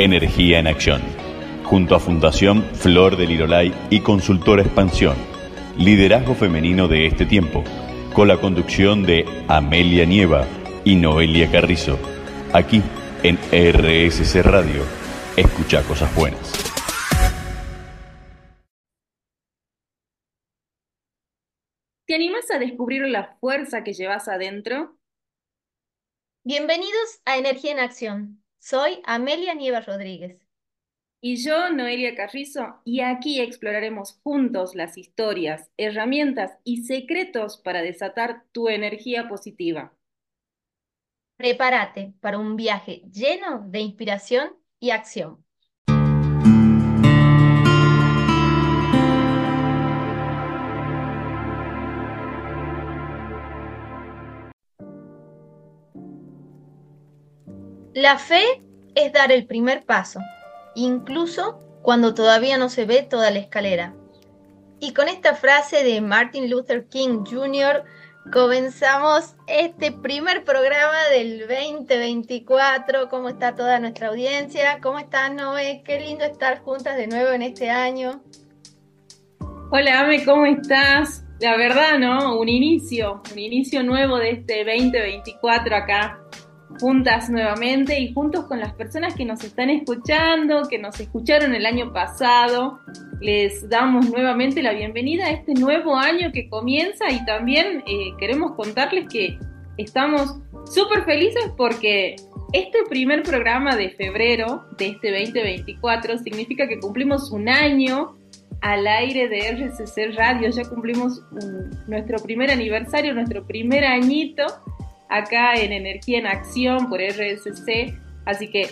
Energía en Acción, junto a Fundación Flor del Lirolay y Consultora Expansión, liderazgo femenino de este tiempo, con la conducción de Amelia Nieva y Noelia Carrizo, aquí en RSC Radio. Escucha cosas buenas. ¿Te animas a descubrir la fuerza que llevas adentro? Bienvenidos a Energía en Acción. Soy Amelia Nieva Rodríguez. Y yo, Noelia Carrizo, y aquí exploraremos juntos las historias, herramientas y secretos para desatar tu energía positiva. Prepárate para un viaje lleno de inspiración y acción. La fe es dar el primer paso, incluso cuando todavía no se ve toda la escalera. Y con esta frase de Martin Luther King Jr. comenzamos este primer programa del 2024. ¿Cómo está toda nuestra audiencia? ¿Cómo estás, Noé? Qué lindo estar juntas de nuevo en este año. Hola, Ame, ¿cómo estás? La verdad, ¿no? Un inicio, un inicio nuevo de este 2024 acá juntas nuevamente y juntos con las personas que nos están escuchando, que nos escucharon el año pasado. Les damos nuevamente la bienvenida a este nuevo año que comienza y también eh, queremos contarles que estamos súper felices porque este primer programa de febrero de este 2024 significa que cumplimos un año al aire de RCC Radio, ya cumplimos nuestro primer aniversario, nuestro primer añito acá en Energía en Acción por RSC. Así que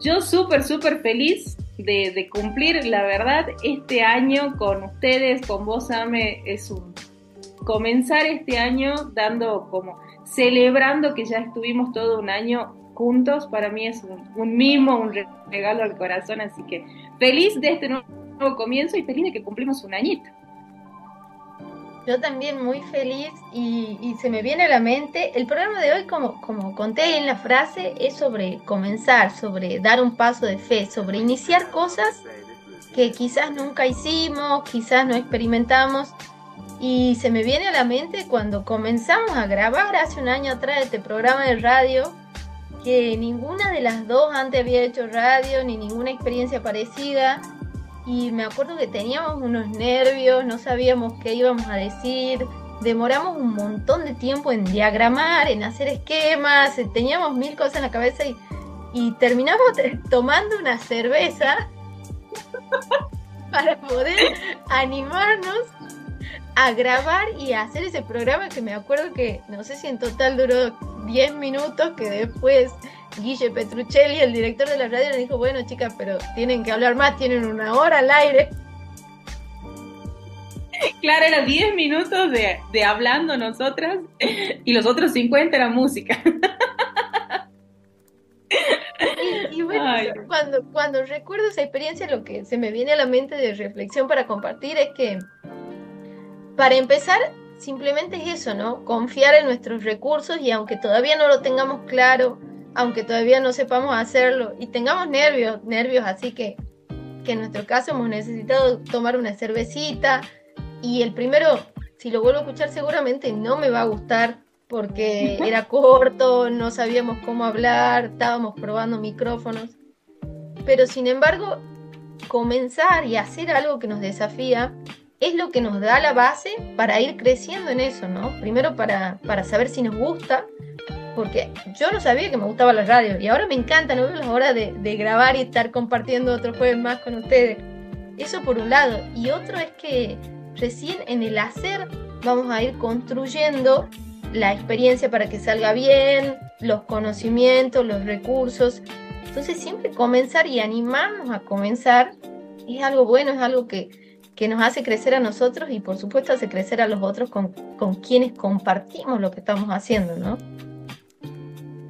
yo súper, súper feliz de, cumplir, la verdad, este año con ustedes, con vos, Ame, es un comenzar este año dando como, celebrando que ya estuvimos todo un año juntos, para mí es un, un mimo, un regalo al corazón, así que feliz de este nuevo comienzo y feliz de que cumplimos un añito. Yo también muy feliz y, se me viene a la mente, el programa de hoy, como, como conté en la frase, es sobre comenzar, sobre dar un paso de fe, sobre iniciar cosas que quizás nunca hicimos, quizás no experimentamos. Y se me viene a la mente cuando comenzamos a grabar hace un año atrás este programa de radio, que ninguna de las dos antes había hecho radio, ni ninguna experiencia parecida y me acuerdo que teníamos unos nervios, no sabíamos qué íbamos a decir, demoramos un montón de tiempo en diagramar, en hacer esquemas, eh, teníamos mil cosas en la cabeza y, terminamos tomando una cerveza para poder animarnos a grabar y a hacer ese programa que me acuerdo que no sé si en total duró 10 minutos, que después Guille Petruccelli, el director de la radio, le dijo, bueno chicas, pero tienen que hablar más, tienen una hora al aire. Claro, eran 10 minutos de, hablando nosotras y los otros 50 era música. Y, bueno, cuando, cuando recuerdo esa experiencia, lo que se me viene a la mente de reflexión para compartir es que, para empezar, simplemente es eso, ¿no? Confiar en nuestros recursos y aunque todavía no lo tengamos claro, aunque todavía no sepamos hacerlo y tengamos nervios, nervios así que, que en nuestro caso hemos necesitado tomar una cervecita y el primero, si lo vuelvo a escuchar seguramente no me va a gustar porque era corto, no sabíamos cómo hablar, estábamos probando micrófonos, pero sin embargo comenzar y hacer algo que nos desafía es lo que nos da la base para ir creciendo en eso, ¿no? Primero para, para saber si nos gusta, porque yo no sabía que me gustaba la radio y ahora me encanta, no veo la hora de, grabar y estar compartiendo otro jueves más con ustedes. Eso por un lado. Y otro es que recién en el hacer vamos a ir construyendo la experiencia para que salga bien, los conocimientos, los recursos. Entonces siempre comenzar y animarnos a comenzar es algo bueno, es algo que, que nos hace crecer a nosotros y por supuesto hace crecer a los otros con, con quienes compartimos lo que estamos haciendo, ¿no?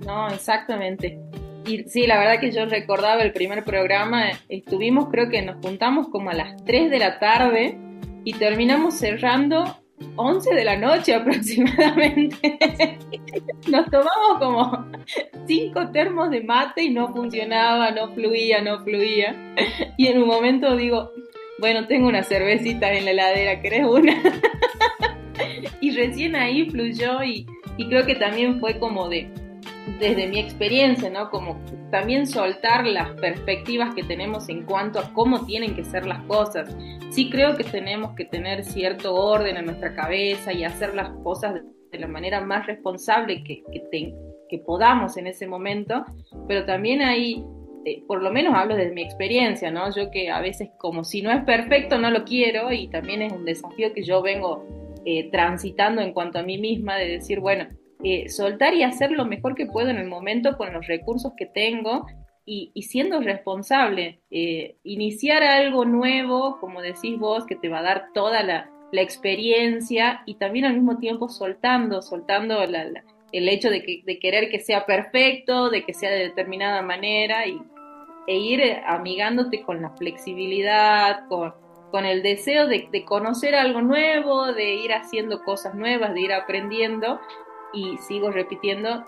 No, exactamente. Y sí, la verdad que yo recordaba el primer programa, estuvimos, creo que nos juntamos como a las 3 de la tarde y terminamos cerrando 11 de la noche aproximadamente. Nos tomamos como cinco termos de mate y no funcionaba, no fluía, no fluía. Y en un momento digo, bueno, tengo una cervecita en la heladera, ¿querés una? y recién ahí fluyó y creo que también fue como de, desde mi experiencia, ¿no? Como también soltar las perspectivas que tenemos en cuanto a cómo tienen que ser las cosas. Sí creo que tenemos que tener cierto orden en nuestra cabeza y hacer las cosas de la manera más responsable que, que, podamos en ese momento, pero también hay, eh, por lo menos hablo desde mi experiencia, ¿no? Yo que a veces como si no es perfecto no lo quiero y también es un desafío que yo vengo eh, transitando en cuanto a mí misma, de decir, bueno, eh, soltar y hacer lo mejor que puedo en el momento con los recursos que tengo y, siendo responsable. Eh, iniciar algo nuevo, como decís vos, que te va a dar toda la, experiencia y también al mismo tiempo soltando, soltando el hecho de, querer que sea perfecto, de que sea de determinada manera y, e ir amigándote con la flexibilidad, con, con el deseo de, de, conocer algo nuevo, de ir haciendo cosas nuevas, de ir aprendiendo y sigo repitiendo,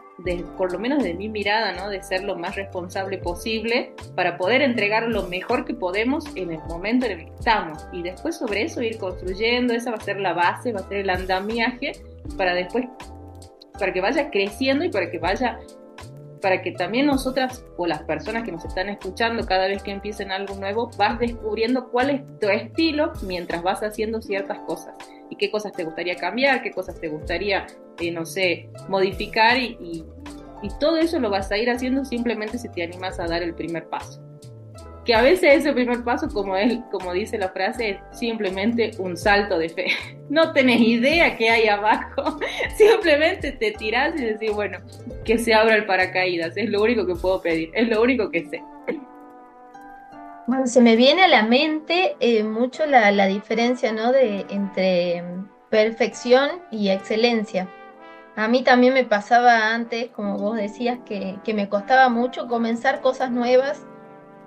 por lo menos de mi mirada, ¿no? de ser lo más responsable posible para poder entregar lo mejor que podemos en el momento en el que estamos. Y después sobre eso ir construyendo, esa va a ser la base, va a ser el andamiaje para después, para que vaya creciendo y para que vaya para que también nosotras o las personas que nos están escuchando cada vez que empiecen algo nuevo, vas descubriendo cuál es tu estilo mientras vas haciendo ciertas cosas y qué cosas te gustaría cambiar, qué cosas te gustaría, eh, no sé, modificar y, y, todo eso lo vas a ir haciendo simplemente si te animas a dar el primer paso. Que a veces ese primer paso, como, él, como dice la frase, es simplemente un salto de fe. No tenés idea qué hay abajo, simplemente te tirás y decís, bueno, que se abra el paracaídas, es lo único que puedo pedir, es lo único que sé. Bueno, se me viene a la mente eh, mucho la, diferencia ¿no? de, entre perfección y excelencia. A mí también me pasaba antes, como vos decías, que, que me costaba mucho comenzar cosas nuevas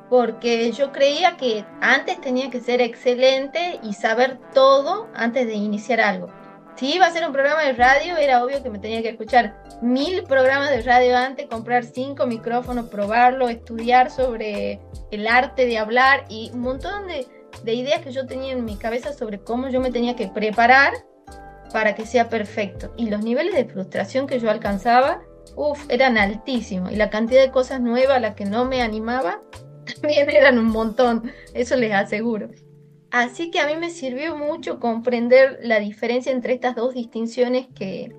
porque yo creía que antes tenía que ser excelente y saber todo antes de iniciar algo si iba a hacer un programa de radio, era obvio que me tenía que escuchar mil programas de radio antes, comprar cinco micrófonos, probarlo, estudiar sobre el arte de hablar y un montón de, ideas que yo tenía en mi cabeza sobre cómo yo me tenía que preparar para que sea perfecto. Y los niveles de frustración que yo alcanzaba, uff, eran altísimos. Y la cantidad de cosas nuevas a las que no me animaba, también eran un montón, eso les aseguro. Así que a mí me sirvió mucho comprender la diferencia entre estas dos distinciones que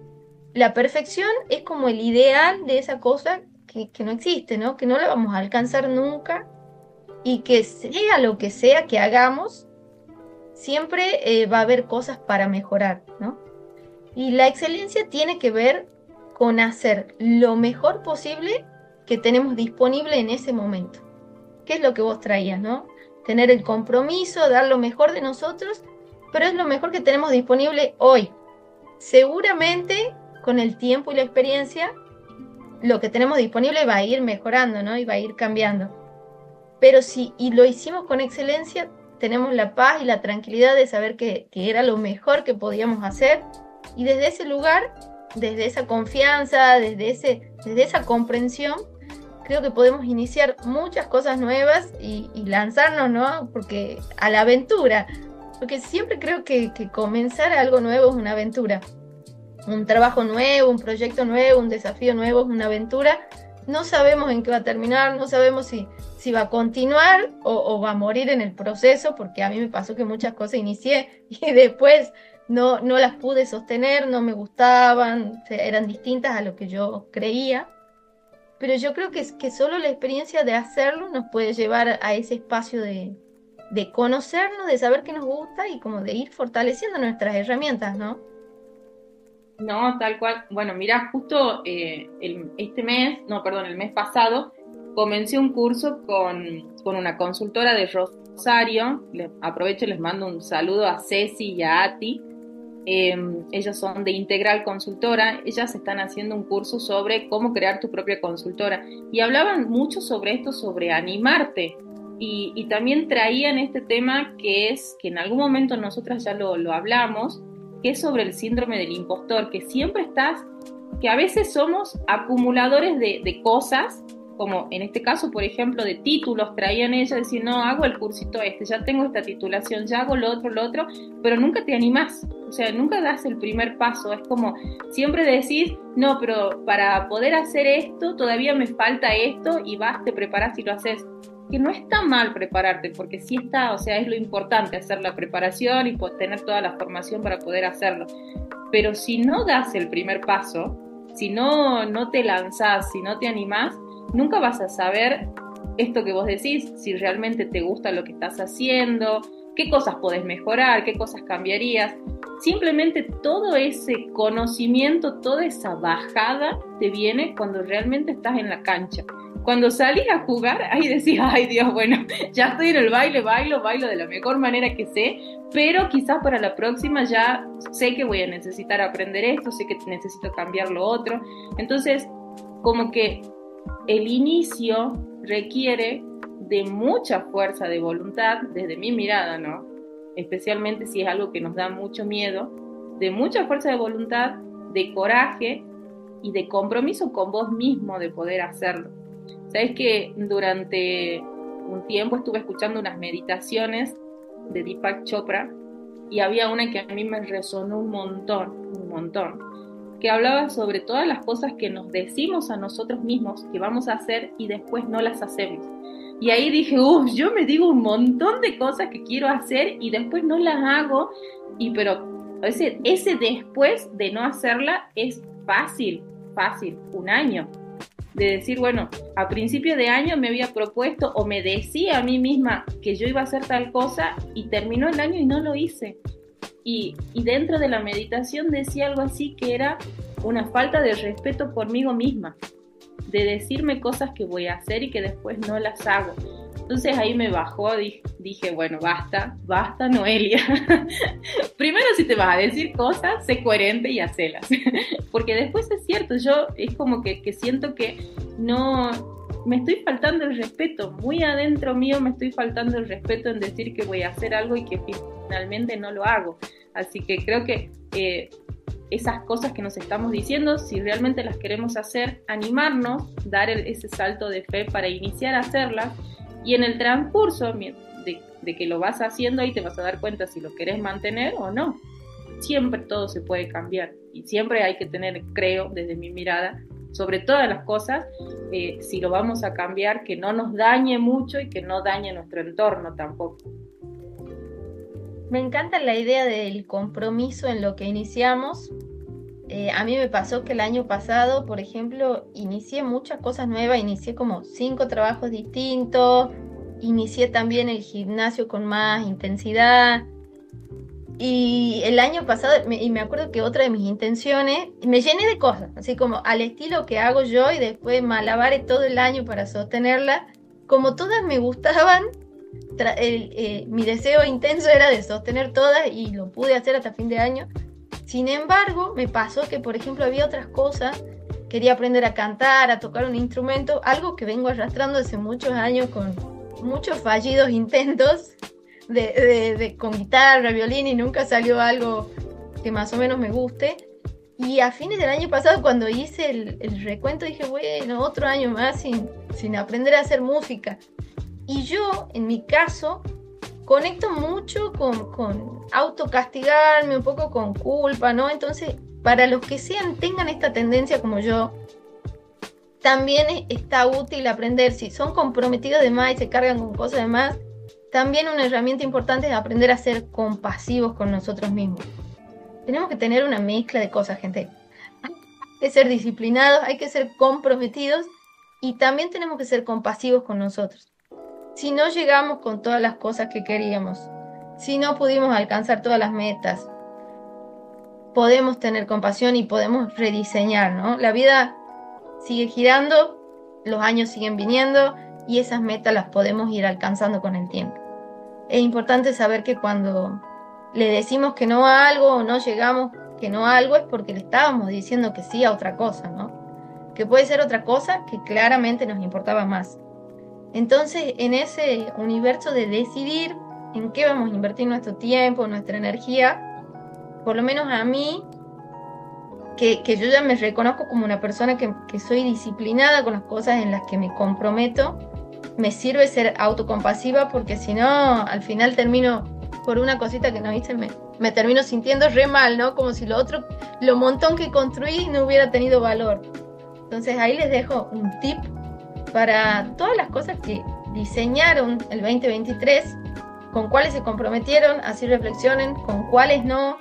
la perfección es como el ideal de esa cosa que, no existe, ¿no? Que no la vamos a alcanzar nunca y que sea lo que sea que hagamos, siempre eh, va a haber cosas para mejorar, ¿no? Y la excelencia tiene que ver con hacer lo mejor posible que tenemos disponible en ese momento. ¿Qué es lo que vos traías, no? tener el compromiso, dar lo mejor de nosotros, pero es lo mejor que tenemos disponible hoy. Seguramente con el tiempo y la experiencia, lo que tenemos disponible va a ir mejorando, ¿no? Y va a ir cambiando. Pero si y lo hicimos con excelencia, tenemos la paz y la tranquilidad de saber que, que era lo mejor que podíamos hacer. Y desde ese lugar, desde esa confianza, desde, ese, desde esa comprensión, creo que podemos iniciar muchas cosas nuevas y, lanzarnos, ¿no? Porque a la aventura, porque siempre creo que, comenzar algo nuevo es una aventura. Un trabajo nuevo, un proyecto nuevo, un desafío nuevo es una aventura. No sabemos en qué va a terminar, no sabemos si, si va a continuar o, va a morir en el proceso, porque a mí me pasó que muchas cosas inicié y después no, no las pude sostener, no me gustaban, eran distintas a lo que yo creía pero yo creo que, que solo la experiencia de hacerlo nos puede llevar a ese espacio de, conocernos, de saber qué nos gusta y como de ir fortaleciendo nuestras herramientas, ¿no? No, tal cual. Bueno, mira, justo eh, este mes, no, perdón, el mes pasado, comencé un curso con, con una consultora de Rosario. aprovecho y les mando un saludo a Ceci y a Ati eh, ellos son de Integral Consultora, ellas están haciendo un curso sobre cómo crear tu propia consultora. Y hablaban mucho sobre esto, sobre animarte. Y, también traían este tema que es que en algún momento nosotras ya lo, lo hablamos, que es sobre el síndrome del impostor, que siempre estás, que a veces somos acumuladores de cosas como en este caso, por ejemplo, de títulos, traían ella decir, no, hago el cursito este, ya tengo esta titulación, ya hago lo otro, lo otro, pero nunca te animás, o sea, nunca das el primer paso, es como siempre decís, no, pero para poder hacer esto todavía me falta esto y vas, te preparas y lo haces. Que no está mal prepararte, porque sí está, o sea, es lo importante hacer la preparación y tener toda la formación para poder hacerlo. Pero si no das el primer paso, si no, no te lanzás, si no te animás, nunca vas a saber esto que vos decís, si realmente te gusta lo que estás haciendo, qué cosas podés mejorar, qué cosas cambiarías. Simplemente todo ese conocimiento, toda esa bajada te viene cuando realmente estás en la cancha. Cuando salís a jugar, ahí decís, ay Dios, bueno, ya estoy en el baile, bailo, bailo de la mejor manera que sé, pero quizás para la próxima ya sé que voy a necesitar aprender esto, sé que necesito cambiar lo otro. Entonces, como que el inicio requiere de mucha fuerza de voluntad, desde mi mirada, ¿no? Especialmente si es algo que nos da mucho miedo, de mucha fuerza de voluntad, de coraje y de compromiso con vos mismo de poder hacerlo. Sabes que durante un tiempo estuve escuchando unas meditaciones de Deepak Chopra y había una que a mí me resonó un montón, un montón que hablaba sobre todas las cosas que nos decimos a nosotros mismos que vamos a hacer y después no las hacemos. Y ahí dije, uff, yo me digo un montón de cosas que quiero hacer y después no las hago. Y pero ese, ese después de no hacerla es fácil, fácil, un año. De decir, bueno, a principio de año me había propuesto o me decía a mí misma que yo iba a hacer tal cosa y terminó el año y no lo hice. Y, dentro de la meditación decía algo así que era una falta de respeto conmigo misma, de decirme cosas que voy a hacer y que después no las hago. Entonces ahí me bajó, dije, bueno, basta, basta Noelia. Primero si te vas a decir cosas, sé coherente y hacelas. Porque después es cierto, yo es como que siento que no, me estoy faltando el respeto, muy adentro mío me estoy faltando el respeto en decir que voy a hacer algo y que finalmente no lo hago. Así que creo que eh, esas cosas que nos estamos diciendo, si realmente las queremos hacer, animarnos, dar ese salto de fe para iniciar a hacerlas y en el transcurso de, que lo vas haciendo ahí te vas a dar cuenta si lo querés mantener o no. Siempre todo se puede cambiar y siempre hay que tener, creo, desde mi mirada, sobre todas las cosas, eh, si lo vamos a cambiar, que no nos dañe mucho y que no dañe nuestro entorno tampoco. Me encanta la idea del compromiso en lo que iniciamos. Eh, a mí me pasó que el año pasado, por ejemplo, inicié muchas cosas nuevas, inicié como cinco trabajos distintos, inicié también el gimnasio con más intensidad, y el año pasado, y me acuerdo que otra de mis intenciones, me llené de cosas, así como al estilo que hago yo y después malabaré todo el año para sostenerla. Como todas me gustaban, eh, mi deseo intenso era de sostener todas y lo pude hacer hasta fin de año. Sin embargo, me pasó que, por ejemplo, había otras cosas. Quería aprender a cantar, a tocar un instrumento, algo que vengo arrastrando hace muchos años con muchos fallidos intentos de, con guitarra, violín y nunca salió algo que más o menos me guste. Y a fines del año pasado, cuando hice el, recuento, dije, bueno, otro año más sin, sin aprender a hacer música. Y yo, en mi caso, conecto mucho con, autocastigarme, un poco con culpa, ¿no? Entonces, para los que sean, tengan esta tendencia como yo, también está útil aprender, si son comprometidos de más y se cargan con cosas de más, también una herramienta importante es aprender a ser compasivos con nosotros mismos. Tenemos que tener una mezcla de cosas, gente. Hay que ser disciplinados, hay que ser comprometidos y también tenemos que ser compasivos con nosotros. Si no llegamos con todas las cosas que queríamos, si no pudimos alcanzar todas las metas, podemos tener compasión y podemos rediseñar, ¿no? La vida sigue girando, los años siguen viniendo y esas metas las podemos ir alcanzando con el tiempo. Es importante saber que cuando le decimos que no a algo o no llegamos que no a algo es porque le estábamos diciendo que sí a otra cosa, ¿no? Que puede ser otra cosa que claramente nos importaba más. Entonces, en ese universo de decidir en qué vamos a invertir nuestro tiempo, nuestra energía, por lo menos a mí, que, yo ya me reconozco como una persona que, soy disciplinada con las cosas en las que me comprometo, me sirve ser autocompasiva porque si no, al final termino por una cosita que no viste, me, me termino sintiendo re mal, ¿no? Como si lo otro, lo montón que construí no hubiera tenido valor. Entonces ahí les dejo un tip para todas las cosas que diseñaron el 2023, con cuáles se comprometieron, así reflexionen, con cuáles no.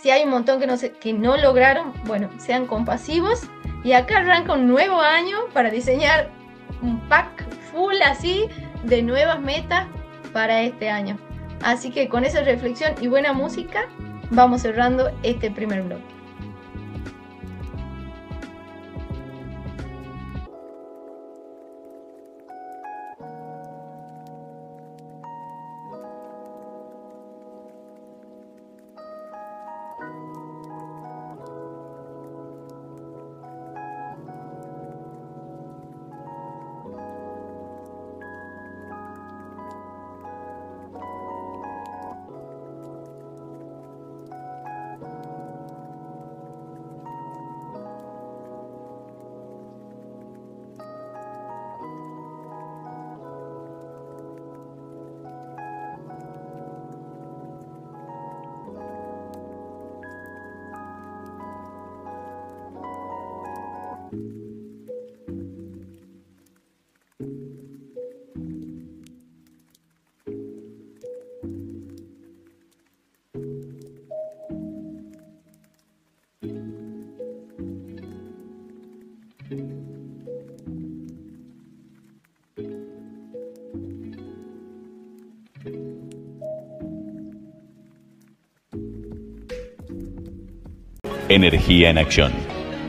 Si hay un montón que no, se, que no lograron, bueno, sean compasivos. Y acá arranca un nuevo año para diseñar un pack full así de nuevas metas para este año. Así que con esa reflexión y buena música vamos cerrando este primer bloque. Energía en Acción,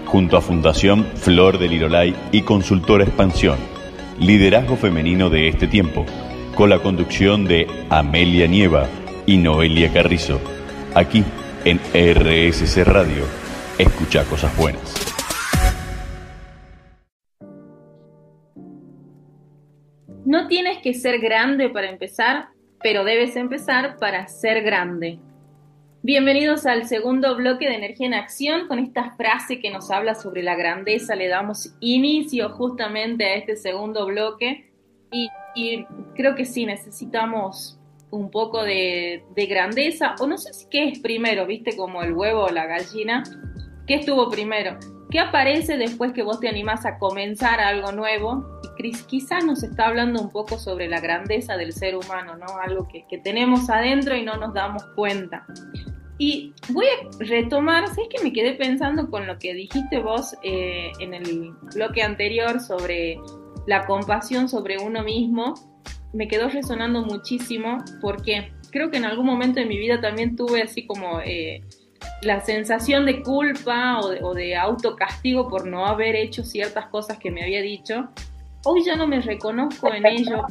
junto a Fundación Flor del Lirolay y Consultora Expansión, liderazgo femenino de este tiempo, con la conducción de Amelia Nieva y Noelia Carrizo, aquí en RSC Radio. Escucha cosas buenas. No tienes que ser grande para empezar, pero debes empezar para ser grande. Bienvenidos al segundo bloque de Energía en Acción. Con esta frase que nos habla sobre la grandeza, le damos inicio justamente a este segundo bloque. Y, creo que sí, necesitamos un poco de, grandeza, o no sé si qué es primero, viste, como el huevo o la gallina. ¿Qué estuvo primero? ¿Qué aparece después que vos te animás a comenzar algo nuevo? Y quizás nos está hablando un poco sobre la grandeza del ser humano, ¿no? Algo que, que tenemos adentro y no nos damos cuenta. Y voy a retomar, ¿sabes que me quedé pensando con lo que dijiste vos eh, en el bloque anterior sobre la compasión sobre uno mismo? Me quedó resonando muchísimo porque creo que en algún momento de mi vida también tuve así como eh, la sensación de culpa o de, o de, autocastigo por no haber hecho ciertas cosas que me había dicho. Hoy ya no me reconozco en ello,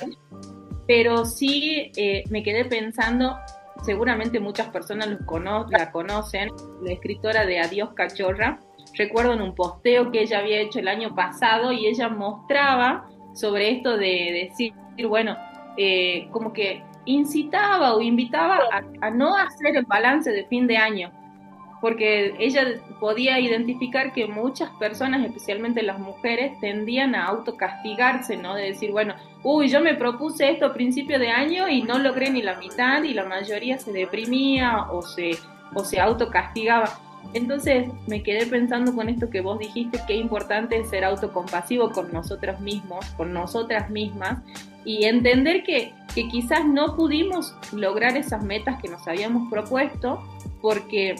pero sí eh, me quedé pensando seguramente muchas personas la conocen, la escritora de Adiós Cachorra. Recuerdo en un posteo que ella había hecho el año pasado y ella mostraba sobre esto de decir, bueno, eh, como que incitaba o invitaba a, no hacer el balance de fin de año, porque ella podía identificar que muchas personas, especialmente las mujeres, tendían a autocastigarse, ¿no? De decir, bueno, uy, yo me propuse esto a principio de año y no logré ni la mitad y la mayoría se deprimía o se, o se autocastigaba. Entonces me quedé pensando con esto que vos dijiste, que es importante ser autocompasivo con nosotros mismos, con nosotras mismas, y entender que, que quizás no pudimos lograr esas metas que nos habíamos propuesto porque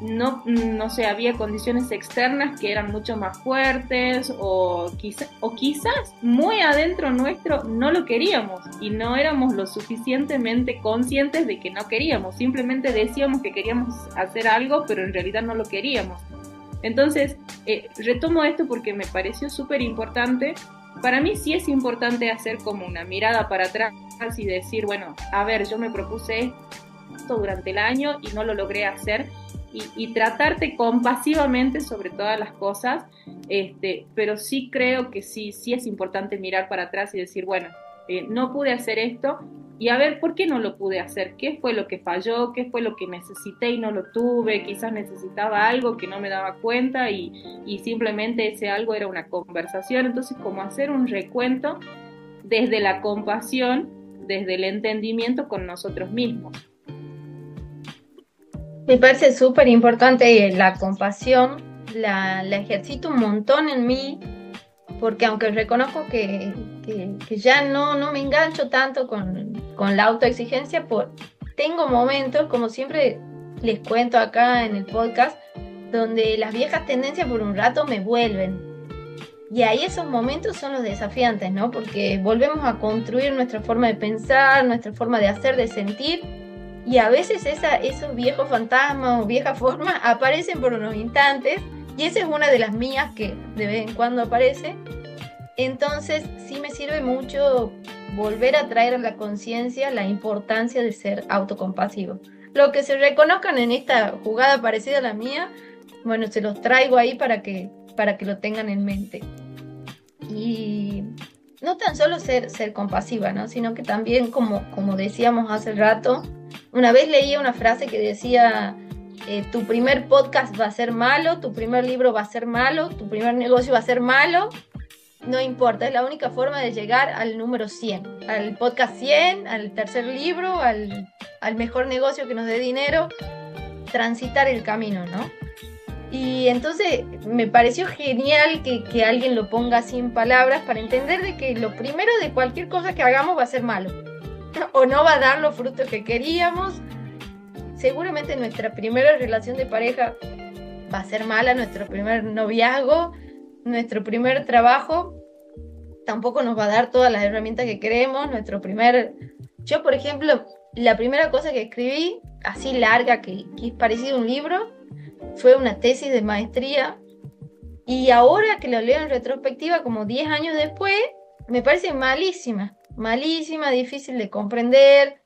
no, no sé, había condiciones externas que eran mucho más fuertes o, quizá, o quizás muy adentro nuestro no lo queríamos y no éramos lo suficientemente conscientes de que no queríamos, simplemente decíamos que queríamos hacer algo pero en realidad no lo queríamos. Entonces, eh, retomo esto porque me pareció súper importante. Para mí sí es importante hacer como una mirada para atrás y decir, bueno, a ver, yo me propuse esto durante el año y no lo logré hacer y, tratarte compasivamente sobre todas las cosas, este, pero sí creo que sí, sí es importante mirar para atrás y decir, bueno, eh, no pude hacer esto, y a ver por qué no lo pude hacer, qué fue lo que falló, qué fue lo que necesité y no lo tuve, quizás necesitaba algo que no me daba cuenta y, y simplemente ese algo era una conversación. Entonces, como hacer un recuento desde la compasión, desde el entendimiento con nosotros mismos. Me parece súper importante la compasión, la, la, ejercito un montón en mí, porque aunque reconozco que, que, ya no, no me engancho tanto con, con la autoexigencia, por, tengo momentos, como siempre les cuento acá en el podcast, donde las viejas tendencias por un rato me vuelven. Y ahí esos momentos son los desafiantes, ¿no? Porque volvemos a construir nuestra forma de pensar, nuestra forma de hacer, de sentir, y a veces esa, esos viejos fantasmas o viejas formas aparecen por unos instantes y esa es una de las mías que de vez en cuando aparece. Entonces sí me sirve mucho volver a traer a la conciencia la importancia de ser autocompasivo. Lo que se reconozcan en esta jugada parecida a la mía, bueno, se los traigo ahí para que, para que lo tengan en mente. Y no tan solo ser, ser compasiva, ¿no? sino que también, como, como decíamos hace rato, una vez leía una frase que decía, eh, tu primer podcast va a ser malo, tu primer libro va a ser malo, tu primer negocio va a ser malo. No importa, es la única forma de llegar al número 100, al podcast 100, al tercer libro, al, al mejor negocio que nos dé dinero, transitar el camino, ¿no? Y entonces me pareció genial que, que, alguien lo ponga sin palabras para entender de que lo primero de cualquier cosa que hagamos va a ser malo. o no va a dar los frutos que queríamos. Seguramente nuestra primera relación de pareja va a ser mala, nuestro primer noviazgo, nuestro primer trabajo tampoco nos va a dar todas las herramientas que queremos, nuestro primer... Yo, por ejemplo, la primera cosa que escribí, así larga, que, que es parecido a un libro, fue una tesis de maestría. Y ahora que lo leo en retrospectiva, como 10 años después, me parece malísima malísima, difícil de comprender.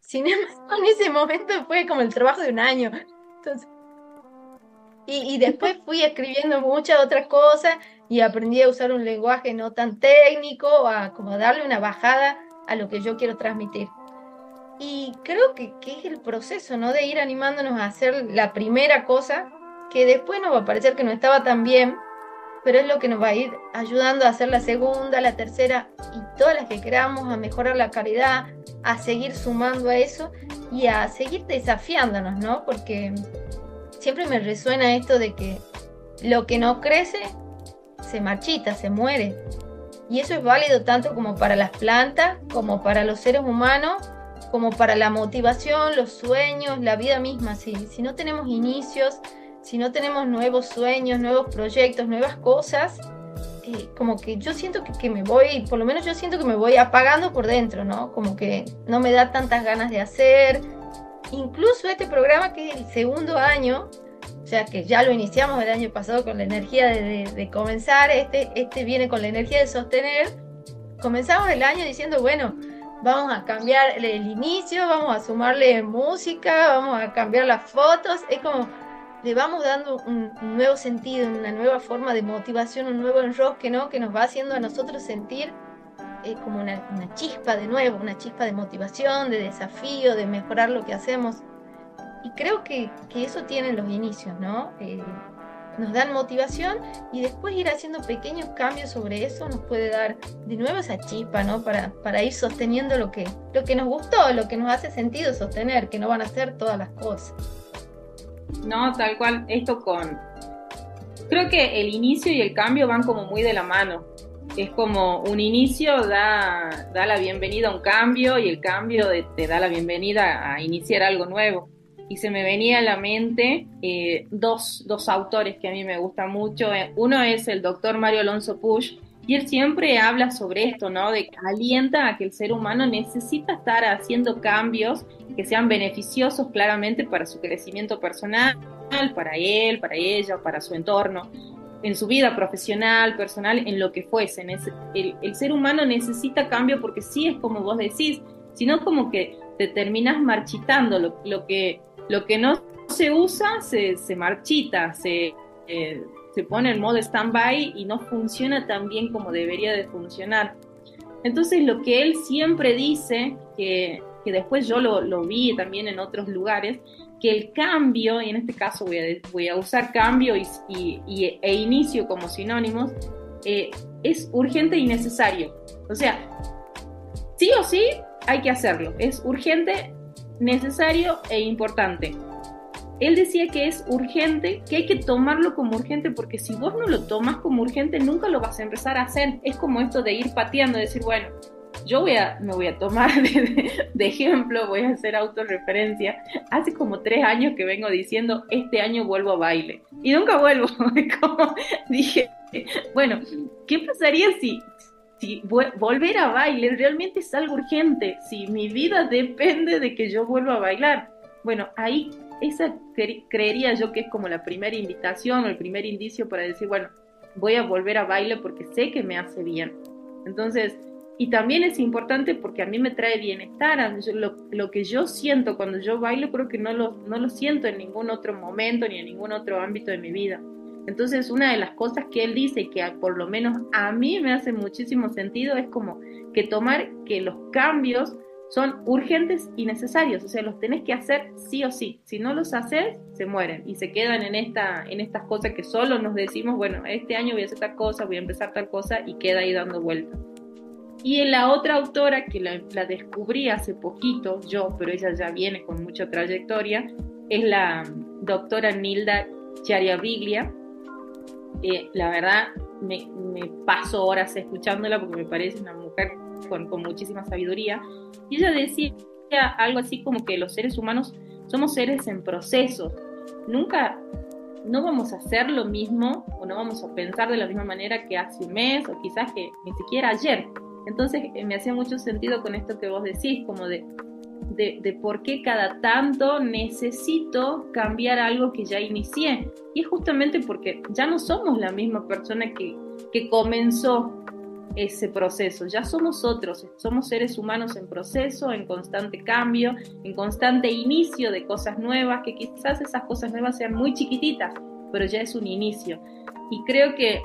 Sin embargo, en ese momento fue como el trabajo de un año. Entonces, y, después fui escribiendo muchas otras cosas y aprendí a usar un lenguaje no tan técnico, a como darle una bajada a lo que yo quiero transmitir. Y creo que, que es el proceso, ¿no? De ir animándonos a hacer la primera cosa que después nos va a parecer que no estaba tan bien, pero es lo que nos va a ir ayudando a hacer la segunda, la tercera y todas las que queramos, a mejorar la calidad, a seguir sumando a eso y a seguir desafiándonos, ¿no? Porque siempre me resuena esto de que lo que no crece se marchita, se muere. Y eso es válido tanto como para las plantas, como para los seres humanos, como para la motivación, los sueños, la vida misma. Si, si no tenemos inicios, si no tenemos nuevos sueños, nuevos proyectos, nuevas cosas, eh, como que yo siento que, me voy, por lo menos yo siento que me voy apagando por dentro, ¿no? Como que no me da tantas ganas de hacer. Incluso este programa que es el segundo año, o sea que ya lo iniciamos el año pasado con la energía de, comenzar, este, este viene con la energía de sostener. Comenzamos el año diciendo, bueno, vamos a cambiar el inicio, vamos a sumarle música, vamos a cambiar las fotos. Es como, le vamos dando un, nuevo sentido, una nueva forma de motivación, un nuevo enroque, ¿no? Que nos va haciendo a nosotros sentir eh, como una, chispa de nuevo, una chispa de motivación, de desafío, de mejorar lo que hacemos. Y creo que, eso tienen los inicios, ¿no? Eh, nos dan motivación y después ir haciendo pequeños cambios sobre eso nos puede dar de nuevo esa chispa, ¿no? Para, para ir sosteniendo lo que, lo que nos gustó, lo que nos hace sentido sostener, que no van a ser todas las cosas. No, tal cual, esto con... Creo que el inicio y el cambio van como muy de la mano. Es como un inicio da, da la bienvenida a un cambio y el cambio te da la bienvenida a iniciar algo nuevo. Y se me venía a la mente eh, dos, dos autores que a mí me gustan mucho. Uno es el doctor Mario Alonso Push, y él siempre habla sobre esto, ¿no? De que alienta a que el ser humano necesita estar haciendo cambios que sean beneficiosos claramente para su crecimiento personal, para él, para ella, para su entorno, en su vida profesional, personal, en lo que fuese. El, el ser humano necesita cambio porque sí es como vos decís, sino como que te terminas marchitando, lo, lo que, lo que no se usa se, se marchita, se... Eh, se pone en modo stand-by y no funciona tan bien como debería de funcionar. Entonces lo que él siempre dice, que, después yo lo, vi también en otros lugares, que el cambio, y en este caso voy a, voy a usar cambio y, e inicio como sinónimos, eh, es urgente y necesario. O sea, sí o sí hay que hacerlo. Es urgente, necesario e importante. Él decía que es urgente, que hay que tomarlo como urgente, porque si vos no lo tomas como urgente, nunca lo vas a empezar a hacer. Es como esto de ir pateando, decir, bueno, yo voy a, me voy a tomar de, ejemplo, voy a hacer autorreferencia. Hace como tres años que vengo diciendo, este año vuelvo a baile. Y nunca vuelvo. como dije, bueno, ¿qué pasaría si, si volver a baile realmente es algo urgente? Si mi vida depende de que yo vuelva a bailar. Bueno, ahí esa creería yo que es como la primera invitación o el primer indicio para decir, bueno, voy a volver a baile porque sé que me hace bien. Entonces, y también es importante porque a mí me trae bienestar. lo, que yo siento cuando yo bailo creo que no lo, no lo siento en ningún otro momento ni en ningún otro ámbito de mi vida. Entonces, una de las cosas que él dice que por lo menos a mí me hace muchísimo sentido es como que tomar que los cambios son urgentes y necesarios, o sea, los tenés que hacer sí o sí. Si no los haces, se mueren y se quedan en, esta, en estas cosas que solo nos decimos, bueno, este año voy a hacer tal cosa, voy a empezar tal cosa y queda ahí dando vueltas. Y en la otra autora que la, descubrí hace poquito, yo, pero ella ya viene con mucha trayectoria, es la doctora Nilda Chiariabiglia. Eh, la verdad, me, me paso horas escuchándola porque me parece una mujer con, muchísima sabiduría, y ella decía algo así como que los seres humanos somos seres en proceso, nunca, no vamos a hacer lo mismo o no vamos a pensar de la misma manera que hace un mes o quizás que ni siquiera ayer. Entonces eh, me hacía mucho sentido con esto que vos decís, como de, de, de, por qué cada tanto necesito cambiar algo que ya inicié. Y es justamente porque ya no somos la misma persona que, que comenzó ese proceso. Ya somos otros, somos seres humanos en proceso, en constante cambio, en constante inicio de cosas nuevas, que quizás esas cosas nuevas sean muy chiquititas, pero ya es un inicio. Y creo que,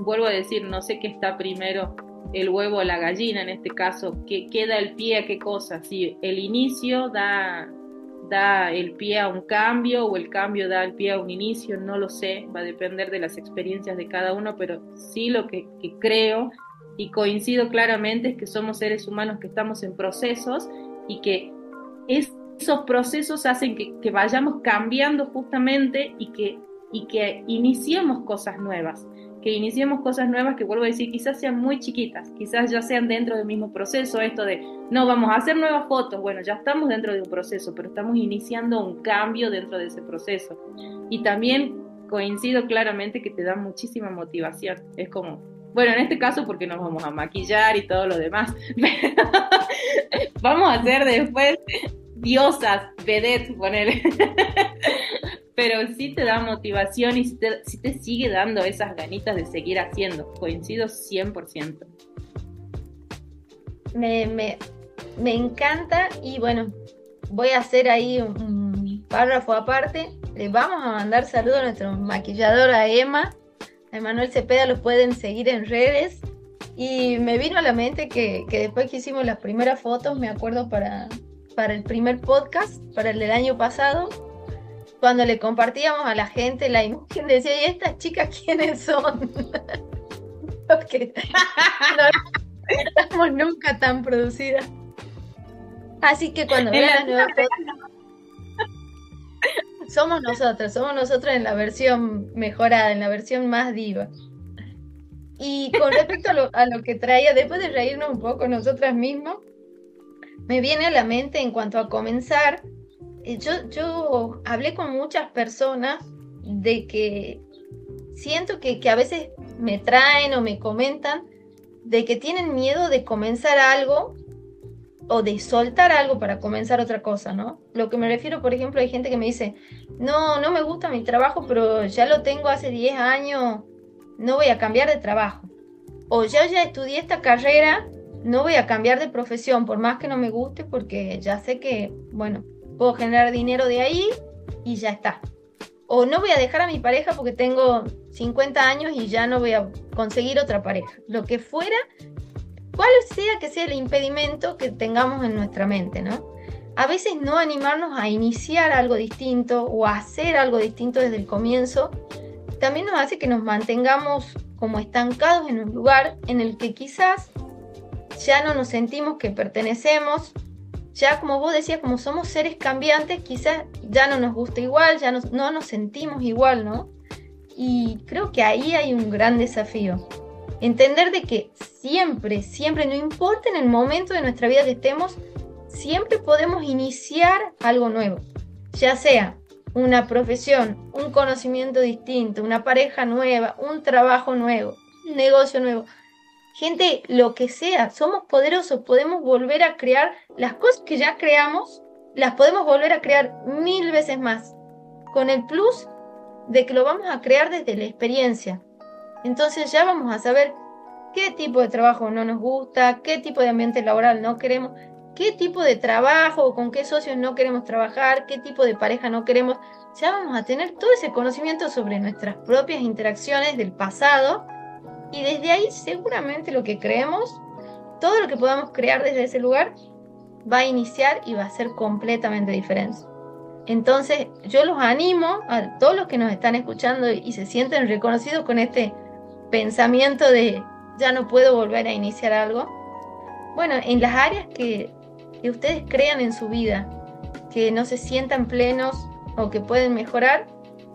vuelvo a decir, no sé qué está primero, el huevo o la gallina en este caso, que queda el pie a qué cosa, si el inicio da, da el pie a un cambio o el cambio da el pie a un inicio, no lo sé, va a depender de las experiencias de cada uno, pero sí lo que, que creo y coincido claramente es que somos seres humanos que estamos en procesos y que esos procesos hacen que, vayamos cambiando justamente y que, y que iniciemos cosas nuevas, que iniciemos cosas nuevas que vuelvo a decir, quizás sean muy chiquitas, quizás ya sean dentro del mismo proceso, esto de, no, vamos a hacer nuevas fotos, bueno, ya estamos dentro de un proceso, pero estamos iniciando un cambio dentro de ese proceso. Y también coincido claramente que te da muchísima motivación, es como, bueno, en este caso porque nos vamos a maquillar y todo lo demás. vamos a hacer después diosas, vedettes, poner. Pero sí te da motivación y sí te, sigue dando esas ganitas de seguir haciendo. Coincido 100%. Me, me, me encanta y bueno, voy a hacer ahí un, párrafo aparte. Le vamos a mandar saludos a nuestro maquillador, a Emma, Emanuel Cepeda lo pueden seguir en redes. Y me vino a la mente que, después que hicimos las primeras fotos, me acuerdo para, para el primer podcast, para el del año pasado, cuando le compartíamos a la gente la imagen, decía, ¿y estas chicas quiénes son? Porque no estamos nunca tan producidas. Así que cuando vean la nueva somos nosotros, somos nosotros en la versión mejorada, en la versión más diva. Y con respecto a lo, que traía, después de reírnos un poco nosotras mismas, me viene a la mente en cuanto a comenzar, yo, yo hablé con muchas personas de que siento que, que a veces me traen o me comentan de que tienen miedo de comenzar algo o de soltar algo para comenzar otra cosa, ¿no? Lo que me refiero, por ejemplo, hay gente que me dice, no, no me gusta mi trabajo, pero ya lo tengo hace 10 años, no voy a cambiar de trabajo. O ya ya estudié esta carrera, no voy a cambiar de profesión, por más que no me guste, porque ya sé que, bueno, puedo generar dinero de ahí y ya está. O no voy a dejar a mi pareja porque tengo 50 años y ya no voy a conseguir otra pareja. Lo que fuera, cual sea que sea el impedimento que tengamos en nuestra mente, ¿no? A veces no animarnos a iniciar algo distinto o a hacer algo distinto desde el comienzo también nos hace que nos mantengamos como estancados en un lugar en el que quizás ya no nos sentimos que pertenecemos, ya como vos decías, como somos seres cambiantes, quizás ya no nos gusta igual, ya no, no nos sentimos igual, ¿no? Y creo que ahí hay un gran desafío. Entender de que siempre, siempre, no importa en el momento de nuestra vida que estemos, siempre podemos iniciar algo nuevo, ya sea una profesión, un conocimiento distinto, una pareja nueva, un trabajo nuevo, un negocio nuevo. Gente, lo que sea, somos poderosos, podemos volver a crear las cosas que ya creamos, las podemos volver a crear mil veces más, con el plus de que lo vamos a crear desde la experiencia. Entonces ya vamos a saber qué tipo de trabajo no nos gusta, qué tipo de ambiente laboral no queremos, qué tipo de trabajo con qué socios no queremos trabajar, qué tipo de pareja no queremos. Ya vamos a tener todo ese conocimiento sobre nuestras propias interacciones del pasado y desde ahí seguramente lo que creemos, todo lo que podamos crear desde ese lugar, va a iniciar y va a ser completamente diferente. Entonces yo los animo a todos los que nos están escuchando y se sienten reconocidos con este pensamiento de ya no puedo volver a iniciar algo. Bueno, en las áreas que que ustedes crean en su vida, que no se sientan plenos o que pueden mejorar,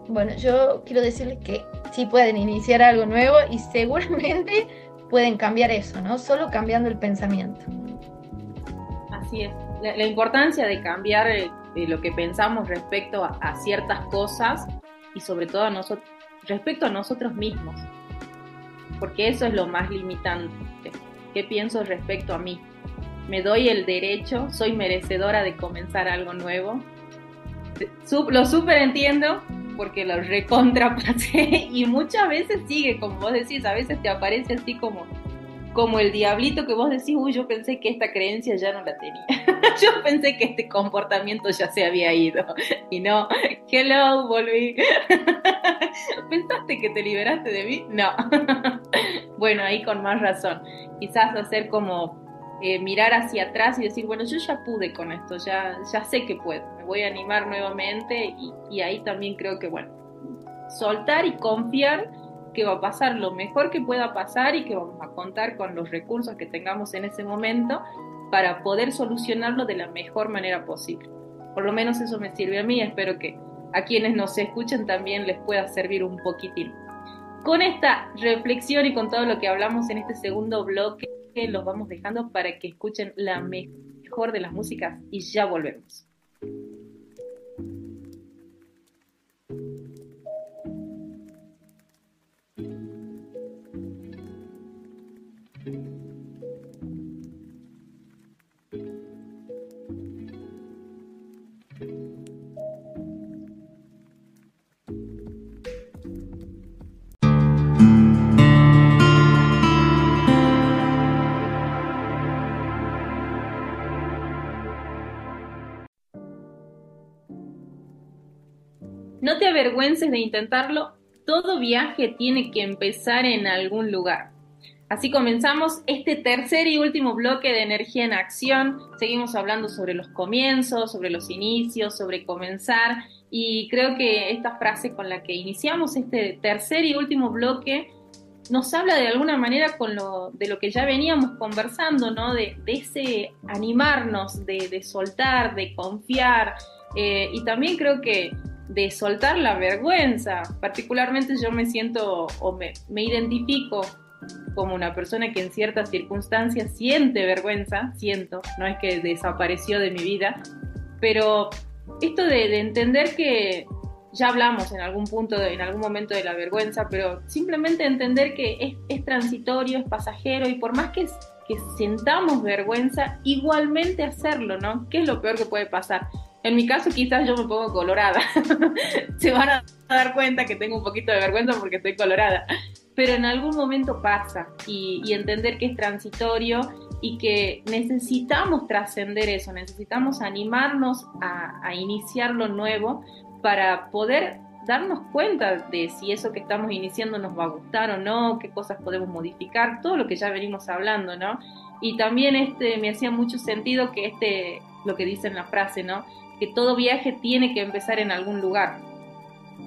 bueno, yo quiero decirles que sí pueden iniciar algo nuevo y seguramente pueden cambiar eso, ¿no? Solo cambiando el pensamiento. Así es. La, importancia de cambiar eh, lo que pensamos respecto a, ciertas cosas y sobre todo a nosotros, respecto a nosotros mismos. Porque eso es lo más limitante. ¿Qué pienso respecto a mí? me doy el derecho, soy merecedora de comenzar algo nuevo. Lo súper entiendo porque lo recontrapasé y muchas veces sigue, como vos decís, a veces te aparece así como, como el diablito que vos decís, uy, yo pensé que esta creencia ya no la tenía. yo pensé que este comportamiento ya se había ido. Y no, hello, volví. ¿Pensaste que te liberaste de mí? No. bueno, ahí con más razón. Quizás hacer como eh, mirar hacia atrás y decir, bueno, yo ya pude con esto, ya, ya sé que puedo, me voy a animar nuevamente y, ahí también creo que, bueno, soltar y confiar que va a pasar lo mejor que pueda pasar y que vamos a contar con los recursos que tengamos en ese momento para poder solucionarlo de la mejor manera posible. Por lo menos eso me sirve a mí, espero que a quienes nos escuchen también les pueda servir un poquitín. Con esta reflexión y con todo lo que hablamos en este segundo bloque, los vamos dejando para que escuchen la mejor de las músicas y ya volvemos. Avergüences de intentarlo, todo viaje tiene que empezar en algún lugar. Así comenzamos este tercer y último bloque de energía en acción. Seguimos hablando sobre los comienzos, sobre los inicios, sobre comenzar. Y creo que esta frase con la que iniciamos este tercer y último bloque nos habla de alguna manera con lo, de lo que ya veníamos conversando, ¿no? De, ese animarnos, de, soltar, de confiar. Eh, y también creo que de soltar la vergüenza. Particularmente yo me siento o me, identifico como una persona que en ciertas circunstancias siente vergüenza, siento, no es que desapareció de mi vida, pero esto de, entender que ya hablamos en algún punto, en algún momento de la vergüenza, pero simplemente entender que es, es transitorio, es pasajero y por más que, que sentamos vergüenza, igualmente hacerlo, ¿no? ¿Qué es lo peor que puede pasar? En mi caso quizás yo me pongo colorada. Se van a dar cuenta que tengo un poquito de vergüenza porque estoy colorada. Pero en algún momento pasa y, entender que es transitorio y que necesitamos trascender eso, necesitamos animarnos a, a iniciar lo nuevo para poder darnos cuenta de si eso que estamos iniciando nos va a gustar o no, qué cosas podemos modificar, todo lo que ya venimos hablando, ¿no? Y también este me hacía mucho sentido que este lo que dice en la frase, ¿no? Que todo viaje tiene que empezar en algún lugar.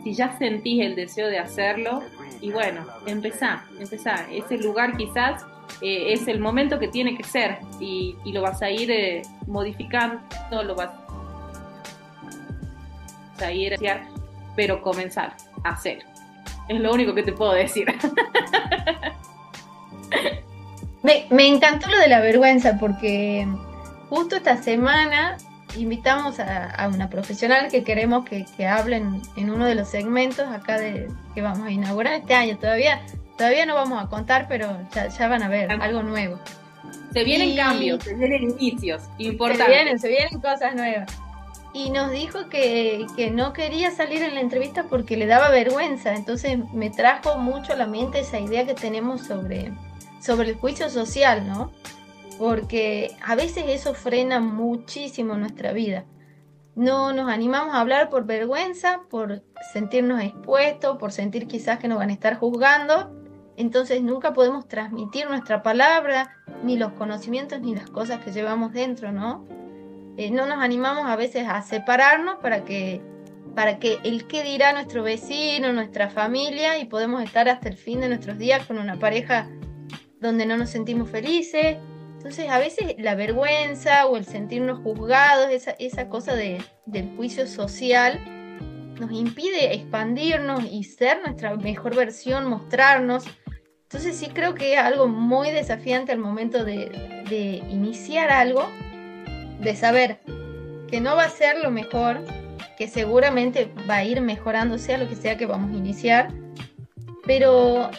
Si ya sentís el deseo de hacerlo, y bueno, empezá, empezá. Ese lugar quizás eh, es el momento que tiene que ser y, lo vas a ir eh, modificando, lo vas a ir pero comenzar a hacer. Es lo único que te puedo decir. me, me encantó lo de la vergüenza porque justo esta semana invitamos a, una profesional que queremos que, que hablen en uno de los segmentos acá de que vamos a inaugurar este año. Todavía, todavía no vamos a contar, pero ya, van a ver algo nuevo. Se vienen cambios, se vienen inicios importantes. Se vienen, se vienen cosas nuevas. Y nos dijo que, que no quería salir en la entrevista porque le daba vergüenza. Entonces me trajo mucho a la mente esa idea que tenemos sobre, sobre el juicio social, ¿no? Porque a veces eso frena muchísimo nuestra vida. No nos animamos a hablar por vergüenza, por sentirnos expuestos, por sentir quizás que nos van a estar juzgando. Entonces nunca podemos transmitir nuestra palabra, ni los conocimientos, ni las cosas que llevamos dentro, ¿no? Eh, no nos animamos a veces a separarnos para que, para que el que dirá nuestro vecino, nuestra familia, y podemos estar hasta el fin de nuestros días con una pareja donde no nos sentimos felices, entonces a veces la vergüenza o el sentirnos juzgados, esa, esa cosa de, del juicio social, nos impide expandirnos y ser nuestra mejor versión, mostrarnos. Entonces sí creo que es algo muy desafiante al momento de, de iniciar algo, de saber que no va a ser lo mejor, que seguramente va a ir mejorando, sea lo que sea que vamos a iniciar, pero